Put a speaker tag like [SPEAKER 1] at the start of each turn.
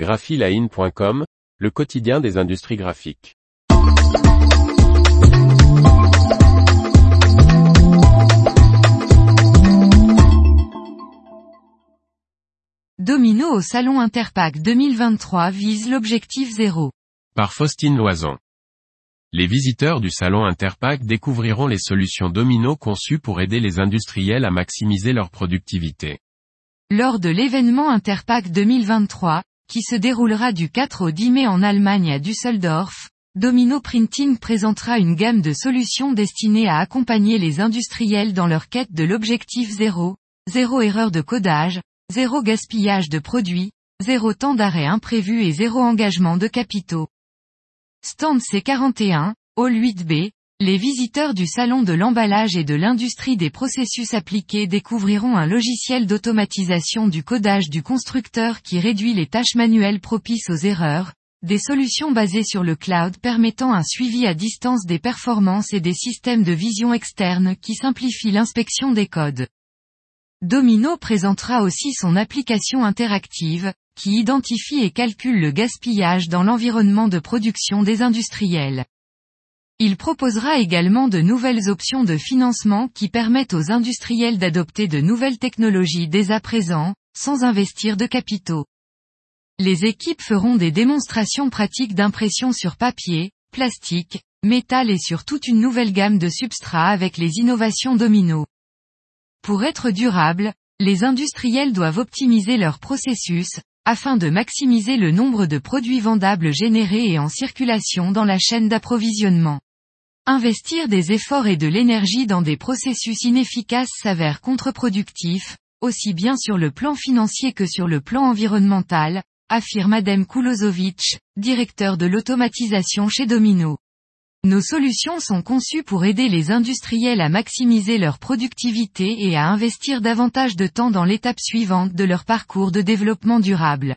[SPEAKER 1] graphiline.com, le quotidien des industries graphiques.
[SPEAKER 2] Domino au Salon Interpack 2023 vise l'objectif zéro.
[SPEAKER 1] Par Faustine Loison. Les visiteurs du Salon Interpack découvriront les solutions Domino conçues pour aider les industriels à maximiser leur productivité.
[SPEAKER 2] Lors de l'événement Interpack 2023, qui se déroulera du 4 au 10 mai en Allemagne à Düsseldorf, Domino Printing présentera une gamme de solutions destinées à accompagner les industriels dans leur quête de l'objectif zéro, zéro erreur de codage, zéro gaspillage de produits, zéro temps d'arrêt imprévu et zéro engagement de capitaux. Stand C41, Hall 8B, les visiteurs du salon de l'emballage et de l'industrie des processus appliqués découvriront un logiciel d'automatisation du codage du constructeur qui réduit les tâches manuelles propices aux erreurs, des solutions basées sur le cloud permettant un suivi à distance des performances et des systèmes de vision externe qui simplifient l'inspection des codes. Domino présentera aussi son application interactive, qui identifie et calcule le gaspillage dans l'environnement de production des industriels. Il proposera également de nouvelles options de financement qui permettent aux industriels d'adopter de nouvelles technologies dès à présent, sans investir de capitaux. Les équipes feront des démonstrations pratiques d'impression sur papier, plastique, métal et sur toute une nouvelle gamme de substrats avec les innovations domino. Pour être durable, les industriels doivent optimiser leur processus, afin de maximiser le nombre de produits vendables générés et en circulation dans la chaîne d'approvisionnement. Investir des efforts et de l'énergie dans des processus inefficaces s'avère contre-productif, aussi bien sur le plan financier que sur le plan environnemental, affirme Adem Kulozovic, directeur de l'automatisation chez Domino. Nos solutions sont conçues pour aider les industriels à maximiser leur productivité et à investir davantage de temps dans l'étape suivante de leur parcours de développement durable.